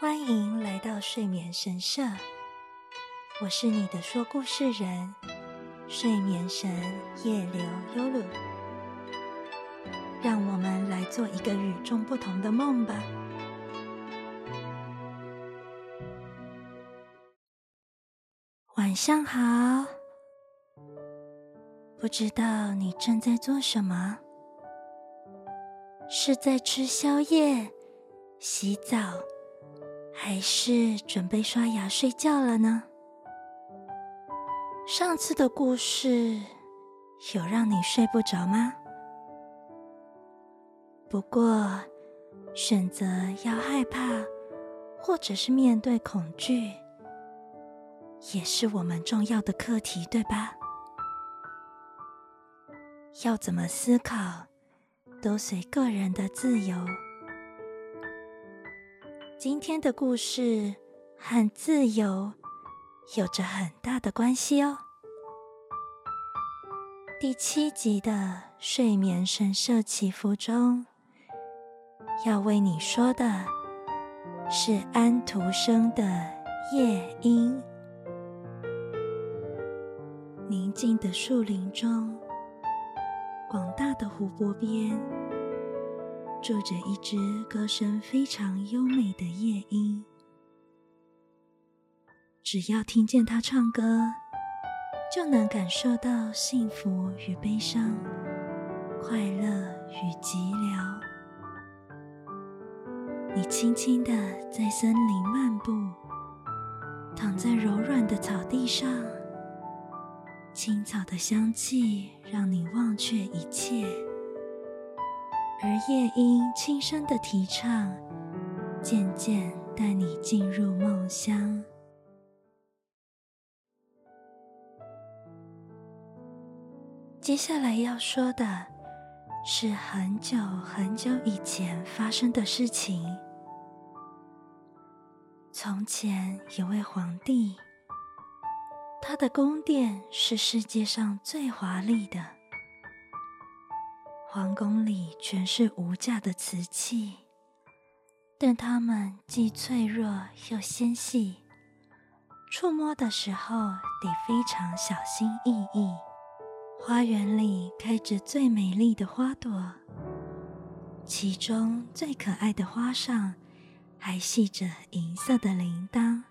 欢迎来到睡眠神社，我是你的说故事人，睡眠神夜流优鲁。让我们来做一个与众不同的梦吧。晚上好，不知道你正在做什么？是在吃宵夜、洗澡？还是准备刷牙睡觉了呢？上次的故事有让你睡不着吗？不过，选择要害怕，或者是面对恐惧，也是我们重要的课题，对吧？要怎么思考，都随个人的自由。今天的故事和自由有着很大的关系哦。第七集的睡眠神社祈福中，要为你说的是安徒生的《夜莺》。宁静的树林中，广大的湖泊边。住着一只歌声非常优美的夜莺，只要听见它唱歌，就能感受到幸福与悲伤、快乐与寂寥。你轻轻地在森林漫步，躺在柔软的草地上，青草的香气让你忘却一切。而夜莺轻声的啼唱，渐渐带你进入梦乡。接下来要说的是很久很久以前发生的事情。从前有位皇帝，他的宫殿是世界上最华丽的。皇宫里全是无价的瓷器，但它们既脆弱又纤细，触摸的时候得非常小心翼翼。花园里开着最美丽的花朵，其中最可爱的花上还系着银色的铃铛，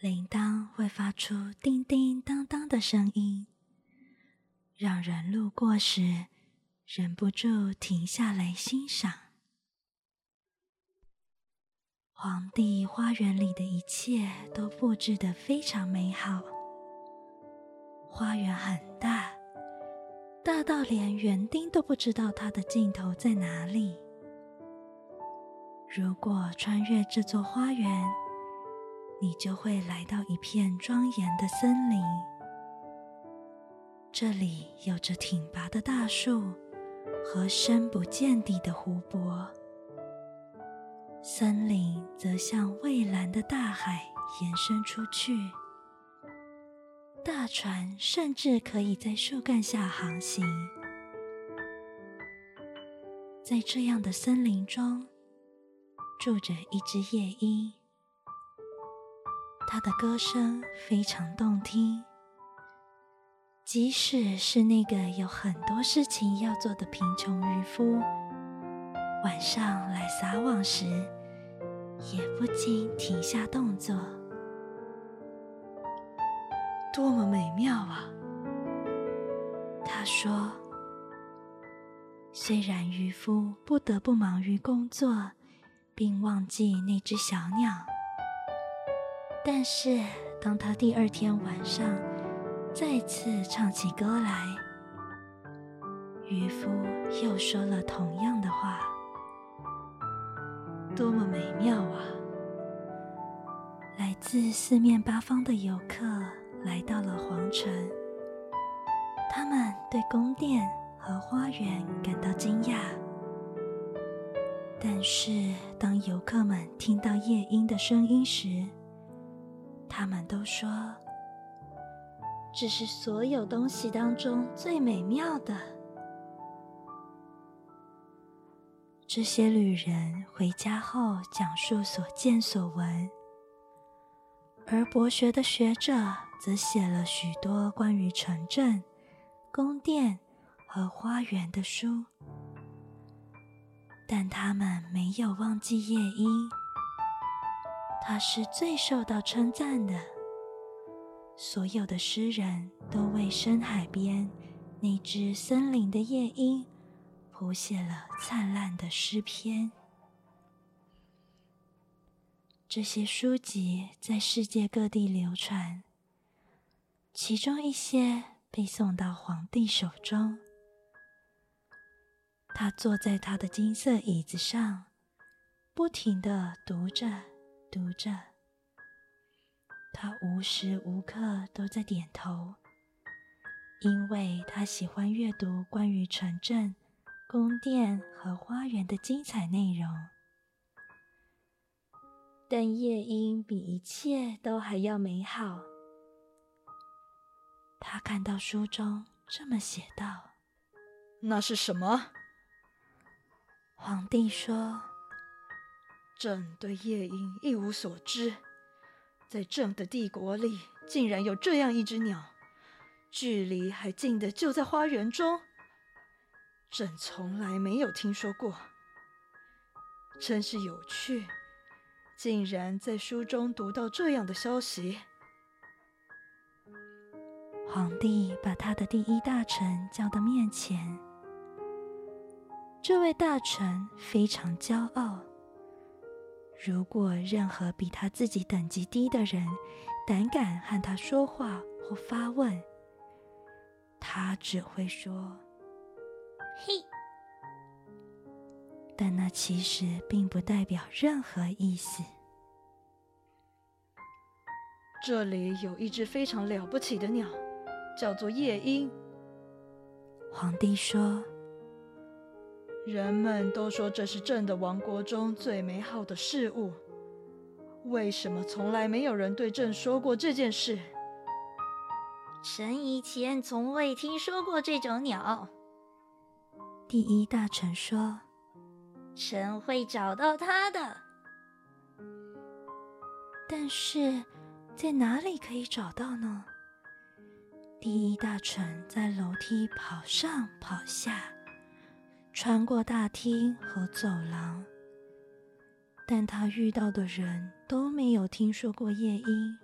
铃铛会发出叮叮当当的声音。让人路过时忍不住停下来欣赏。皇帝花园里的一切都布置得非常美好。花园很大，大到连园丁都不知道它的尽头在哪里。如果穿越这座花园，你就会来到一片庄严的森林。这里有着挺拔的大树和深不见底的湖泊，森林则向蔚蓝的大海延伸出去。大船甚至可以在树干下航行。在这样的森林中，住着一只夜莺，它的歌声非常动听。即使是那个有很多事情要做的贫穷渔夫，晚上来撒网时，也不禁停下动作。多么美妙啊！他说：“虽然渔夫不得不忙于工作，并忘记那只小鸟，但是当他第二天晚上……”再次唱起歌来，渔夫又说了同样的话：“多么美妙啊！”来自四面八方的游客来到了皇城，他们对宫殿和花园感到惊讶。但是，当游客们听到夜莺的声音时，他们都说。这是所有东西当中最美妙的。这些旅人回家后讲述所见所闻，而博学的学者则写了许多关于城镇、宫殿和花园的书。但他们没有忘记夜莺，他是最受到称赞的。所有的诗人都为深海边那只森林的夜莺。谱写了灿烂的诗篇。这些书籍在世界各地流传，其中一些被送到皇帝手中。他坐在他的金色椅子上，不停的读着，读着。他无时无刻都在点头，因为他喜欢阅读关于城镇。宫殿和花园的精彩内容，但夜莺比一切都还要美好。他看到书中这么写道：“那是什么？”皇帝说：“朕对夜莺一无所知，在朕的帝国里竟然有这样一只鸟，距离还近的就在花园中。”朕从来没有听说过，真是有趣，竟然在书中读到这样的消息。皇帝把他的第一大臣叫到面前，这位大臣非常骄傲。如果任何比他自己等级低的人胆敢和他说话或发问，他只会说。嘿，但那其实并不代表任何意思。这里有一只非常了不起的鸟，叫做夜莺。皇帝说：“人们都说这是朕的王国中最美好的事物，为什么从来没有人对朕说过这件事？”臣以前从未听说过这种鸟。第一大臣说：“臣会找到它的，但是在哪里可以找到呢？”第一大臣在楼梯跑上跑下，穿过大厅和走廊，但他遇到的人都没有听说过夜莺。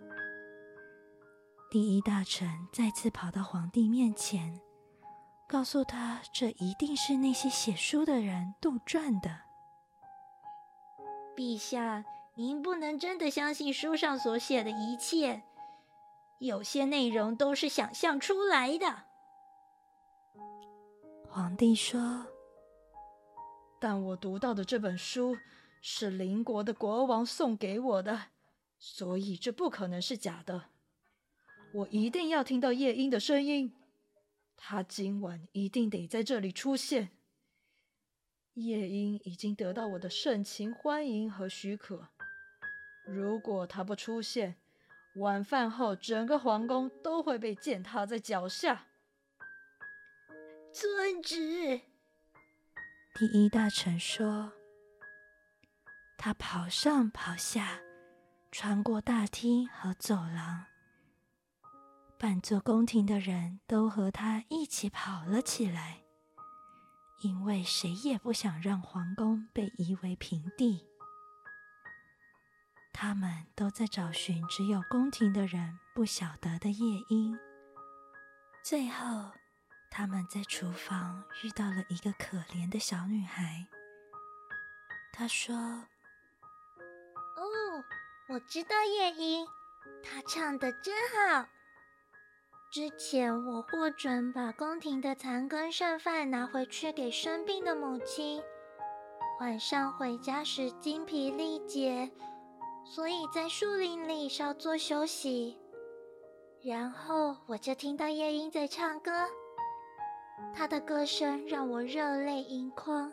第一大臣再次跑到皇帝面前。告诉他，这一定是那些写书的人杜撰的。陛下，您不能真的相信书上所写的一切，有些内容都是想象出来的。皇帝说：“但我读到的这本书是邻国的国王送给我的，所以这不可能是假的。我一定要听到夜莺的声音。”他今晚一定得在这里出现。夜莺已经得到我的盛情欢迎和许可。如果他不出现，晚饭后整个皇宫都会被践踏在脚下。遵旨。第一大臣说。他跑上跑下，穿过大厅和走廊。半座宫廷的人都和他一起跑了起来，因为谁也不想让皇宫被夷为平地。他们都在找寻只有宫廷的人不晓得的夜莺。最后，他们在厨房遇到了一个可怜的小女孩。她说：“哦，我知道夜莺，她唱的真好。”之前我获准把宫廷的残羹剩饭拿回去给生病的母亲，晚上回家时精疲力竭，所以在树林里稍作休息。然后我就听到夜莺在唱歌，他的歌声让我热泪盈眶，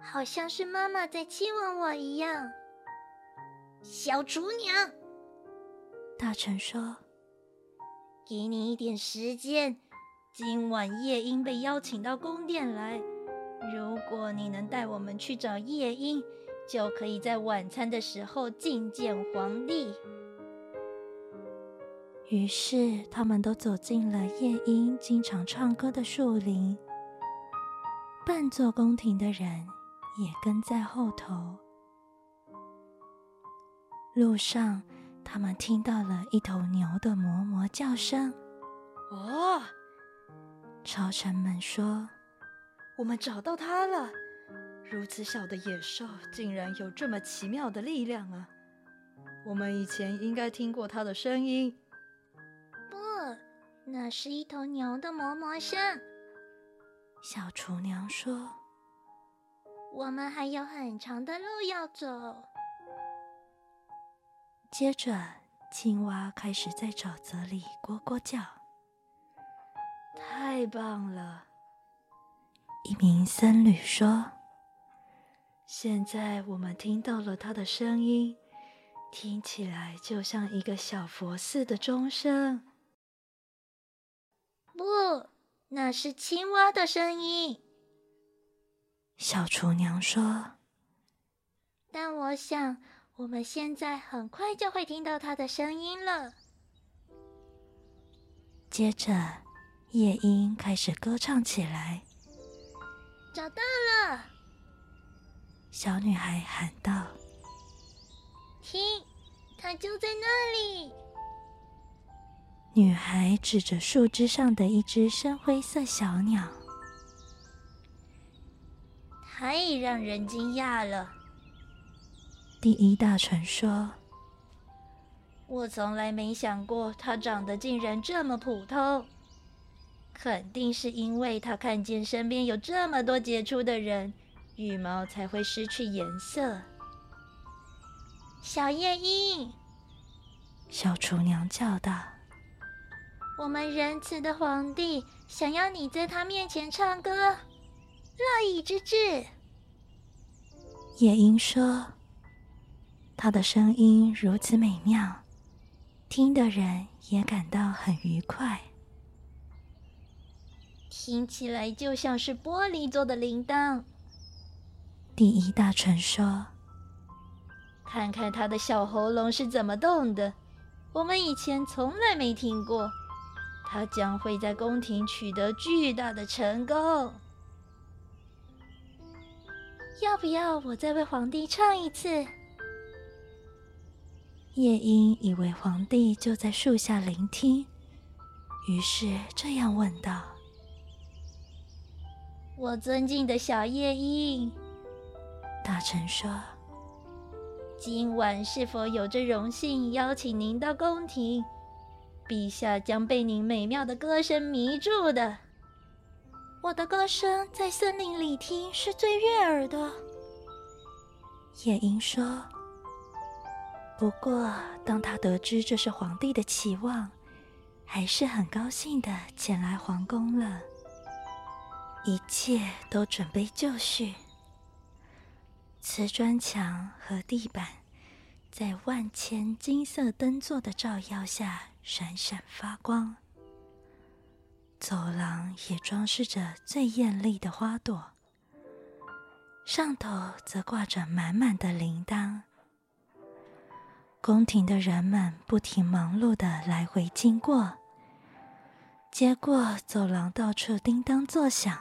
好像是妈妈在亲吻我一样。小厨娘，大臣说。给你一点时间，今晚夜莺被邀请到宫殿来，如果你能带我们去找夜莺，就可以在晚餐的时候觐见皇帝。”于是，他们都走进了夜莺经常唱歌的树林。半座宫廷的人也跟在后头。路上，他们听到了一头牛的哞哞叫声。哦，朝臣们说：“我们找到它了！如此小的野兽，竟然有这么奇妙的力量啊！我们以前应该听过它的声音。”那是一头牛的哞哞声。小厨娘说：“我们还有很长的路要走。”接着，青蛙开始在沼泽里咕咕叫。太棒了！一名僧侣说：“现在我们听到了它的声音，听起来就像一个小佛寺的钟声。”不，那是青蛙的声音。小厨娘说：“但我想，我们现在很快就会听到它的声音了。”接着，夜莺开始歌唱起来。找到了！小女孩喊道：“听，它就在那里。”女孩指着树枝上的一只深灰色小鸟，太让人惊讶了。第一大臣说：“我从来没想过它长得竟然这么普通，肯定是因为它看见身边有这么多杰出的人，羽毛才会失去颜色。”小夜莺，小厨娘叫道。我们仁慈的皇帝想要你在他面前唱歌，乐意之至。夜莺说：“他的声音如此美妙，听的人也感到很愉快。听起来就像是玻璃做的铃铛。”第一大臣说：“看看他的小喉咙是怎么动的，我们以前从来没听过。”他将会在宫廷取得巨大的成功。要不要我再为皇帝唱一次？夜莺以为皇帝就在树下聆听，于是这样问道：“我尊敬的小夜莺。”大臣说：“今晚是否有着荣幸邀请您到宫廷？”陛下将被您美妙的歌声迷住的。我的歌声在森林里听是最悦耳的。夜莺说：“不过，当他得知这是皇帝的期望，还是很高兴的前来皇宫了。一切都准备就绪，瓷砖墙和地板在万千金色灯座的照耀下。”闪闪发光，走廊也装饰着最艳丽的花朵，上头则挂着满满的铃铛。宫廷的人们不停忙碌的来回经过，结果走廊到处叮当作响，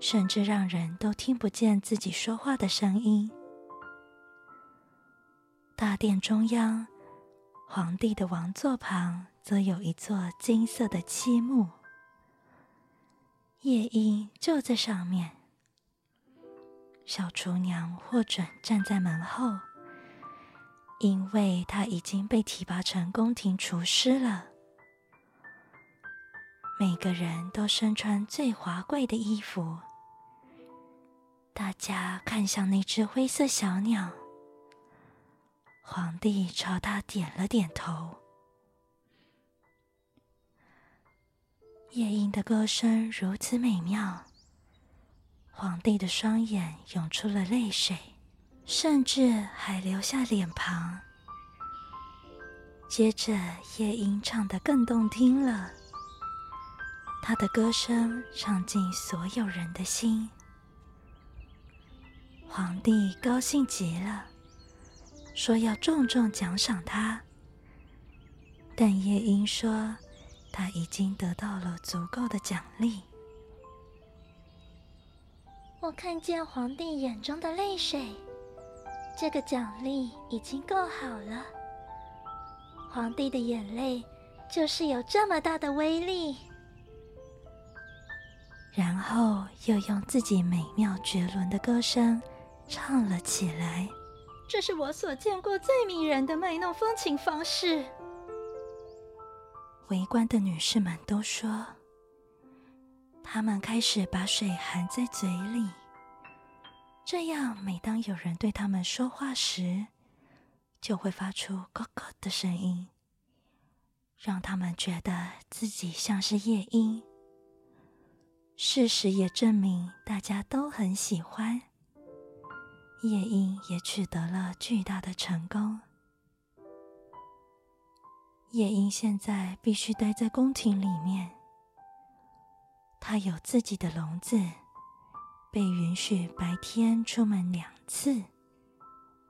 甚至让人都听不见自己说话的声音。大殿中央。皇帝的王座旁，则有一座金色的漆木，夜莺就在上面。小厨娘获准站在门后，因为她已经被提拔成宫廷厨师了。每个人都身穿最华贵的衣服，大家看向那只灰色小鸟。皇帝朝他点了点头。夜莺的歌声如此美妙，皇帝的双眼涌出了泪水，甚至还流下脸庞。接着，夜莺唱得更动听了，他的歌声唱进所有人的心。皇帝高兴极了，说要重重奖赏他。但夜莺说，他已经得到了足够的奖励。我看见皇帝眼中的泪水，这个奖励已经够好了。皇帝的眼泪就是有这么大的威力。然后又用自己美妙绝伦的歌声唱了起来。这是我所见过最迷人的卖弄风情方式。围观的女士们都说，她们开始把水含在嘴里，这样每当有人对他们说话时，就会发出“咯咯”的声音，让他们觉得自己像是夜莺。事实也证明，大家都很喜欢。夜莺也取得了巨大的成功。夜莺现在必须待在宫廷里面。它有自己的笼子，被允许白天出门两次，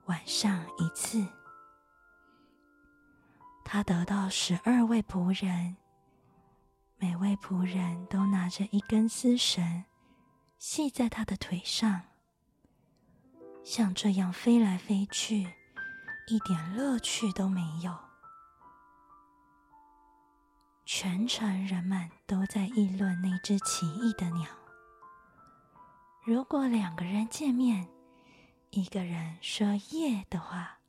晚上一次。他得到十二位仆人。每位仆人都拿着一根丝绳，系在他的腿上，像这样飞来飞去，一点乐趣都没有。全城人们都在议论那只奇异的鸟。如果两个人见面，一个人说“夜”的话，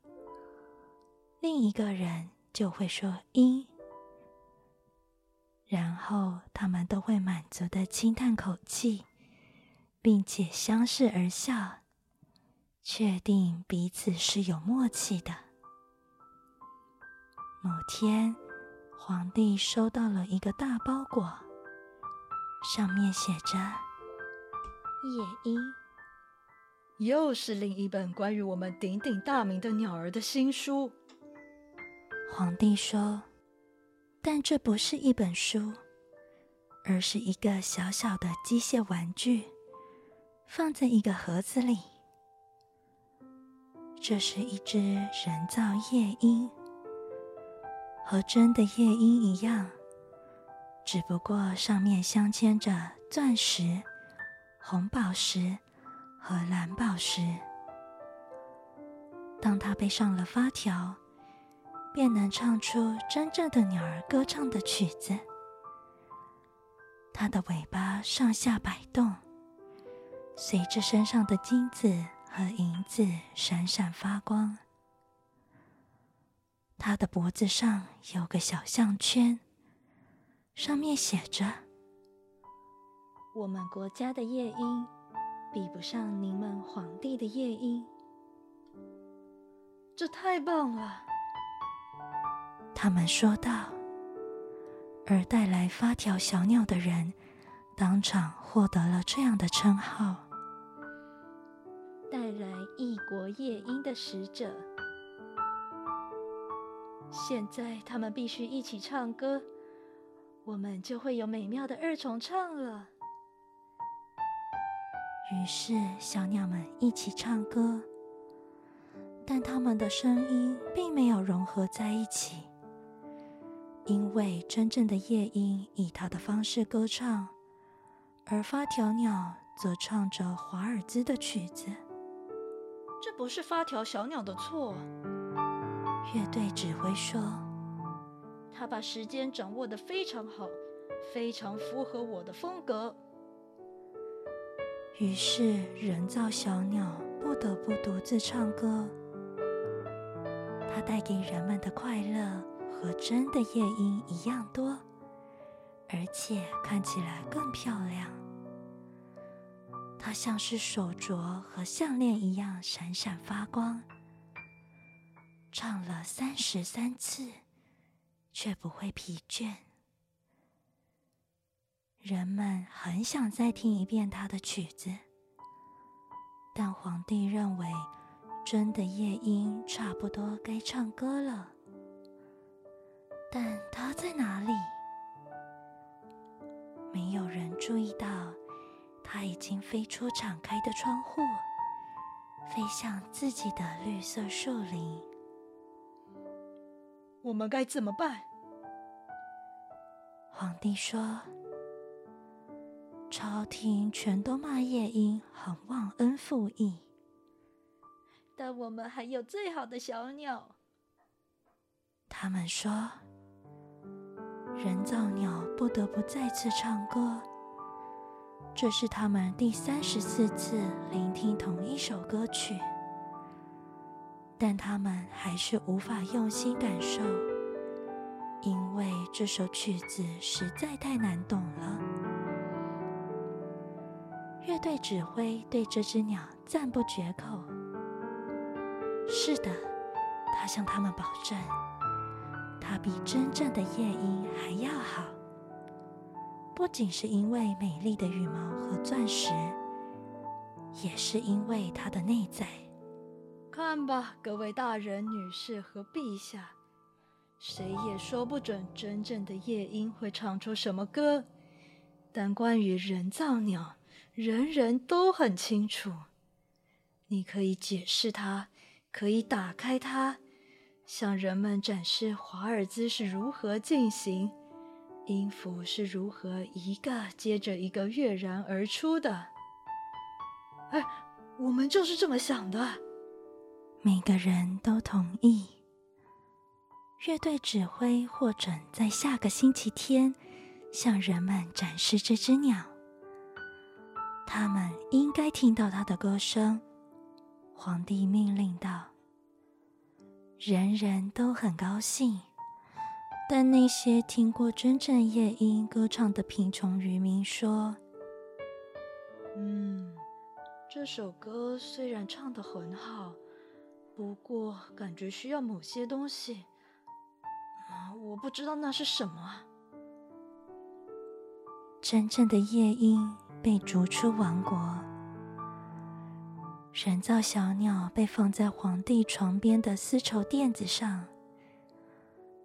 另一个人就会说“阴”。然后他们都会满足的轻叹口气，并且相视而笑，确定彼此是有默契的。某天，皇帝收到了一个大包裹，上面写着“夜莺”，又是另一本关于我们鼎鼎大名的鸟儿的新书。皇帝说。但这不是一本书，而是一个小小的机械玩具，放在一个盒子里。这是一只人造夜莺，和真的夜莺一样，只不过上面镶嵌着钻石、红宝石和蓝宝石。当它背上了发条。便能唱出真正的鸟儿歌唱的曲子。它的尾巴上下摆动，随着身上的金子和银子闪闪发光。他的脖子上有个小项圈，上面写着：“我们国家的夜莺，比不上您们皇帝的夜莺。”这太棒了！他们说道，而带来发条小鸟的人，当场获得了这样的称号：带来异国夜莺的使者。现在他们必须一起唱歌，我们就会有美妙的二重唱了。于是，小鸟们一起唱歌，但它们的声音并没有融合在一起。因为真正的夜莺以它的方式歌唱，而发条鸟则唱着华尔兹的曲子。这不是发条小鸟的错，乐队指挥说：“他把时间掌握的非常好，非常符合我的风格。”于是，人造小鸟不得不独自唱歌。它带给人们的快乐。和真的夜莺一样多，而且看起来更漂亮。它像是手镯和项链一样闪闪发光。唱了三十三次，却不会疲倦。人们很想再听一遍他的曲子，但皇帝认为真的夜莺差不多该唱歌了。但它在哪里？没有人注意到，它已经飞出敞开的窗户，飞向自己的绿色树林。我们该怎么办？皇帝说：“朝廷全都骂夜莺很忘恩负义，但我们还有最好的小鸟。他们说，人造鸟不得不再次唱歌。这是他们第三十四次聆听同一首歌曲，但他们还是无法用心感受。”因为这首曲子实在太难懂了。乐队指挥对这只鸟赞不绝口。是的，他向他们保证，它比真正的夜莺还要好。不仅是因为美丽的羽毛和钻石，也是因为它的内在。看吧，各位大人、女士和陛下。谁也说不准真正的夜莺会唱出什么歌，但关于人造鸟，人人都很清楚。你可以解释它，可以打开它，向人们展示华尔兹是如何进行，音符是如何一个接着一个跃然而出的。哎，我们就是这么想的。每个人都同意。乐队指挥获准在下个星期天向人们展示这只鸟。他们应该听到它的歌声。皇帝命令道：“人人都很高兴，但那些听过真正夜莺歌唱的贫穷渔民说：‘嗯，这首歌虽然唱得很好，不过感觉需要某些东西。’”我不知道那是什么。真正的夜莺被逐出王国，人造小鸟被放在皇帝床边的丝绸垫子上。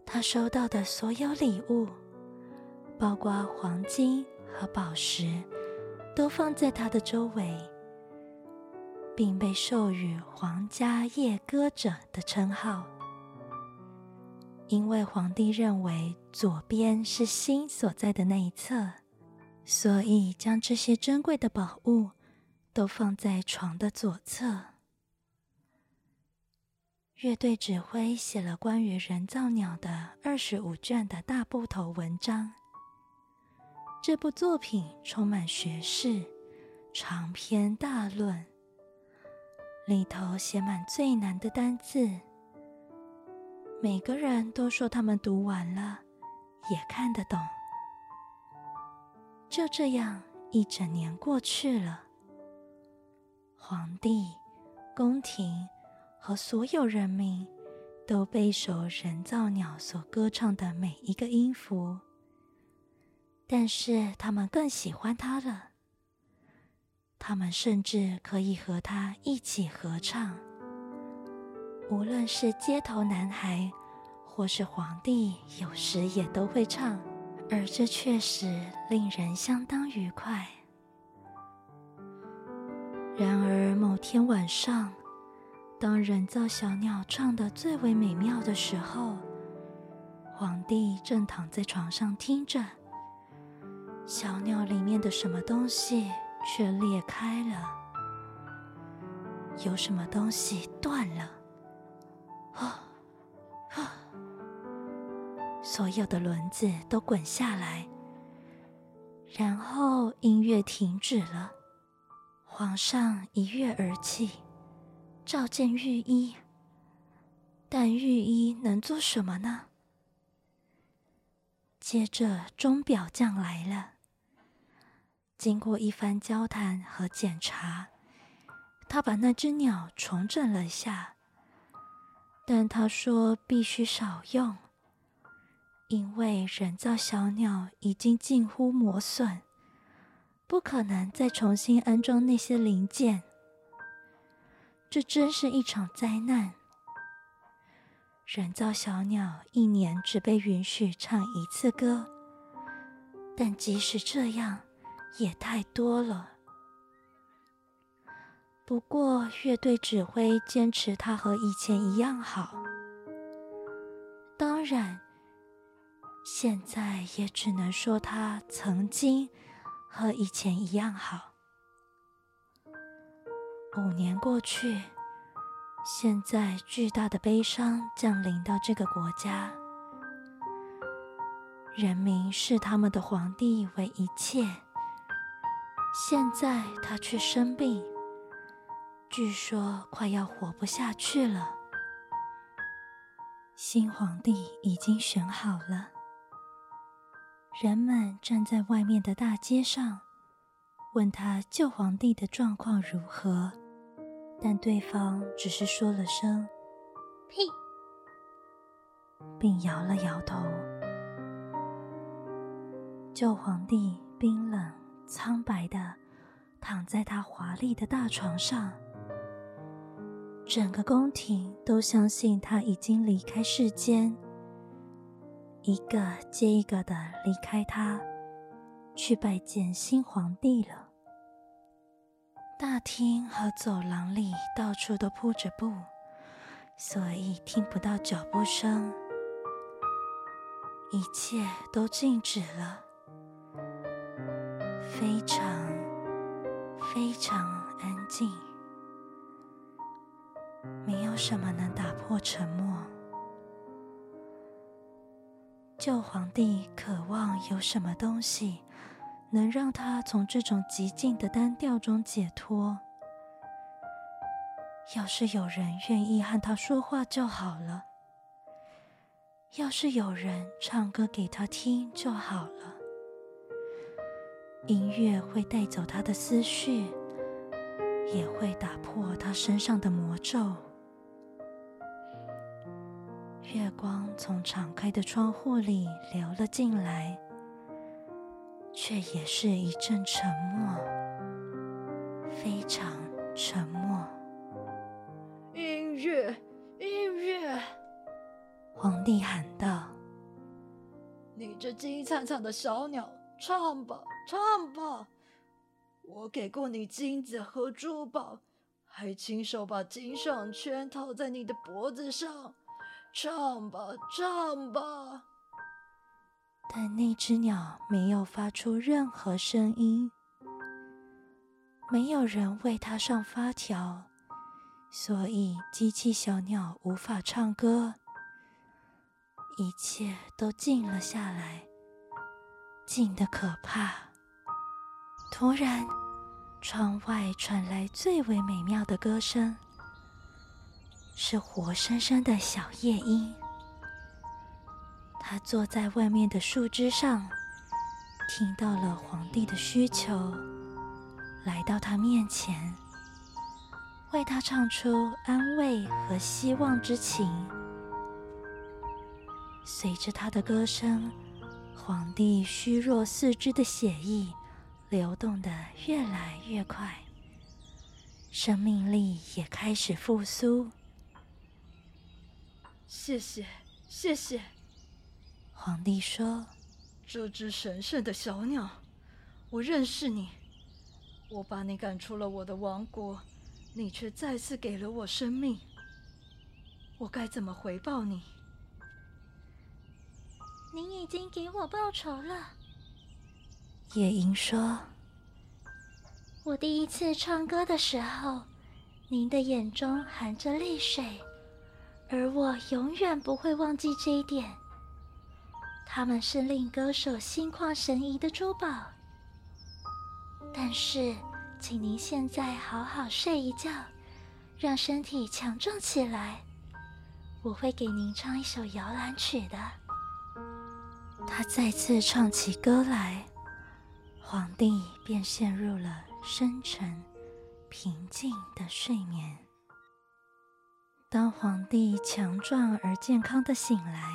他收到的所有礼物，包括黄金和宝石，都放在他的周围，并被授予“皇家夜歌者”的称号。因为皇帝认为左边是心所在的那一侧，所以将这些珍贵的宝物都放在床的左侧。乐队指挥写了关于人造鸟的二十五卷的大部头文章。这部作品充满学识，长篇大论，里头写满最难的单字。每个人都说他们读完了，也看得懂。就这样，一整年过去了。皇帝、宫廷和所有人民都背熟人造鸟所歌唱的每一个音符，但是他们更喜欢它了。他们甚至可以和它一起合唱。无论是街头男孩，或是皇帝，有时也都会唱，而这确实令人相当愉快。然而某天晚上，当人造小鸟唱得最为美妙的时候，皇帝正躺在床上听着，小鸟里面的什么东西却裂开了，有什么东西断了。啊啊！所有的轮子都滚下来，然后音乐停止了。皇上一跃而起，召见御医。但御医能做什么呢？接着钟表匠来了。经过一番交谈和检查，他把那只鸟重整了下。但他说必须少用，因为人造小鸟已经近乎磨损，不可能再重新安装那些零件。这真是一场灾难。人造小鸟一年只被允许唱一次歌，但即使这样，也太多了。不过乐队指挥坚持他和以前一样好。当然，现在也只能说他曾经和以前一样好。五年过去，现在巨大的悲伤降临到这个国家，人民视他们的皇帝为一切。现在他却生病，据说快要活不下去了。新皇帝已经选好了，人们站在外面的大街上，问他旧皇帝的状况如何。但对方只是说了声“屁”，并摇了摇头。旧皇帝冰冷苍白的躺在他华丽的大床上，整个宫廷都相信他已经离开世间，一个接一个的离开他，去拜见新皇帝了。大厅和走廊里到处都铺着布，所以听不到脚步声。一切都静止了，非常非常安静，没有什么能打破沉默。旧皇帝渴望有什么东西。能让他从这种极静的单调中解脱。要是有人愿意和他说话就好了。要是有人唱歌给他听就好了。音乐会带走他的思绪，也会打破他身上的魔咒。月光从敞开的窗户里流了进来。却也是一阵沉默，非常沉默。音乐，音乐！皇帝喊道：“你这金灿灿的小鸟，唱吧，唱吧！我给过你金子和珠宝，还亲手把金项圈套在你的脖子上，唱吧，唱吧！”但那只鸟没有发出任何声音，没有人为它上发条，所以机器小鸟无法唱歌。一切都静了下来，静得可怕。突然，窗外传来最为美妙的歌声，是活生生的小夜莺。他坐在外面的树枝上，听到了皇帝的需求，来到他面前，为他唱出安慰和希望之情。随着他的歌声，皇帝虚弱四肢的血液流动的越来越快，生命力也开始复苏。谢谢，谢谢。皇帝说：“这只神圣的小鸟，我认识你。我把你赶出了我的王国，你却再次给了我生命。我该怎么回报你？”您已经给我报仇了。夜莺说：“我第一次唱歌的时候，您的眼中含着泪水，而我永远不会忘记这一点。”他们是令歌手心旷神怡的珠宝，但是，请您现在好好睡一觉，让身体强壮起来。我会给您唱一首摇篮曲的。他再次唱起歌来，皇帝便陷入了深沉、平静的睡眠。当皇帝强壮而健康的醒来。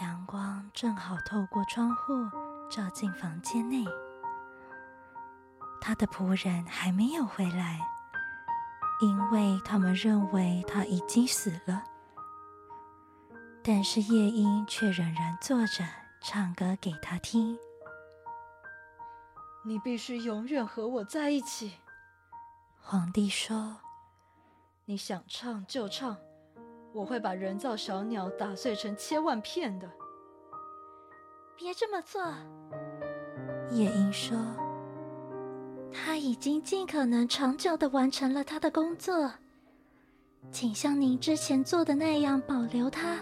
阳光正好透过窗户照进房间内。他的仆人还没有回来，因为他们认为他已经死了。但是夜莺却仍然坐着唱歌给他听。你必须永远和我在一起，皇帝说：“你想唱就唱，我会把人造小鸟打碎成千万片的。”别这么做，夜莺说：“他已经尽可能长久的完成了他的工作，请像您之前做的那样保留它。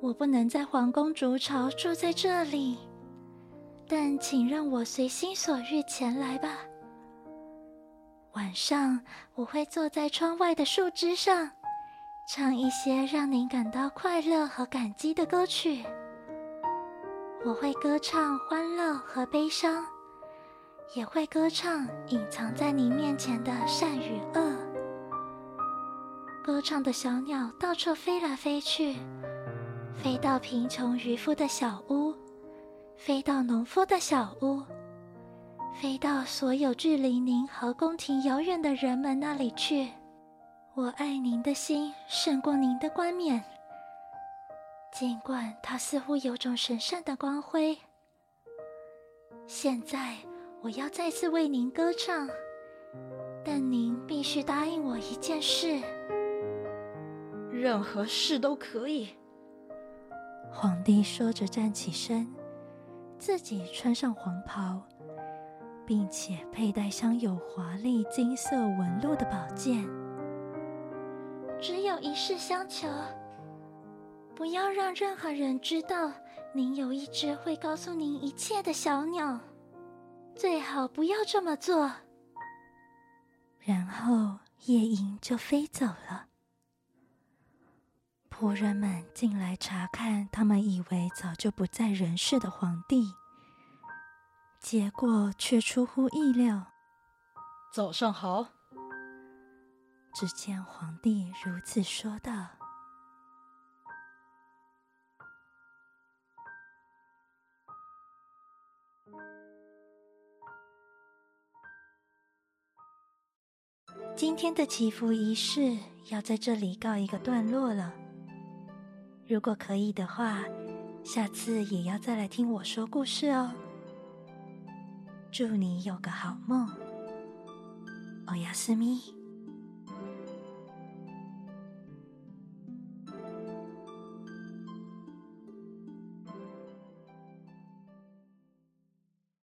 我不能在皇宫筑巢住在这里，但请让我随心所欲前来吧。晚上我会坐在窗外的树枝上，唱一些让您感到快乐和感激的歌曲。”我会歌唱欢乐和悲伤，也会歌唱隐藏在你面前的善与恶。歌唱的小鸟到处飞来飞去，飞到贫穷渔夫的小屋，飞到农夫的小屋，飞到所有距离您和宫廷遥远的人们那里去。我爱您的心胜过您的冠冕。尽管它似乎有种神圣的光辉，现在我要再次为您歌唱，但您必须答应我一件事。任何事都可以。皇帝说着站起身，自己穿上黄袍，并且佩戴镶有华丽金色纹路的宝剑。只有一事相求。不要让任何人知道您有一只会告诉您一切的小鸟，最好不要这么做。然后夜莺就飞走了。仆人们进来查看，他们以为早就不在人世的皇帝，结果却出乎意料。早上好。只见皇帝如此说道。今天的祈福仪式要在这里告一个段落了。如果可以的话，下次也要再来听我说故事哦。祝你有个好梦，欧亚斯咪。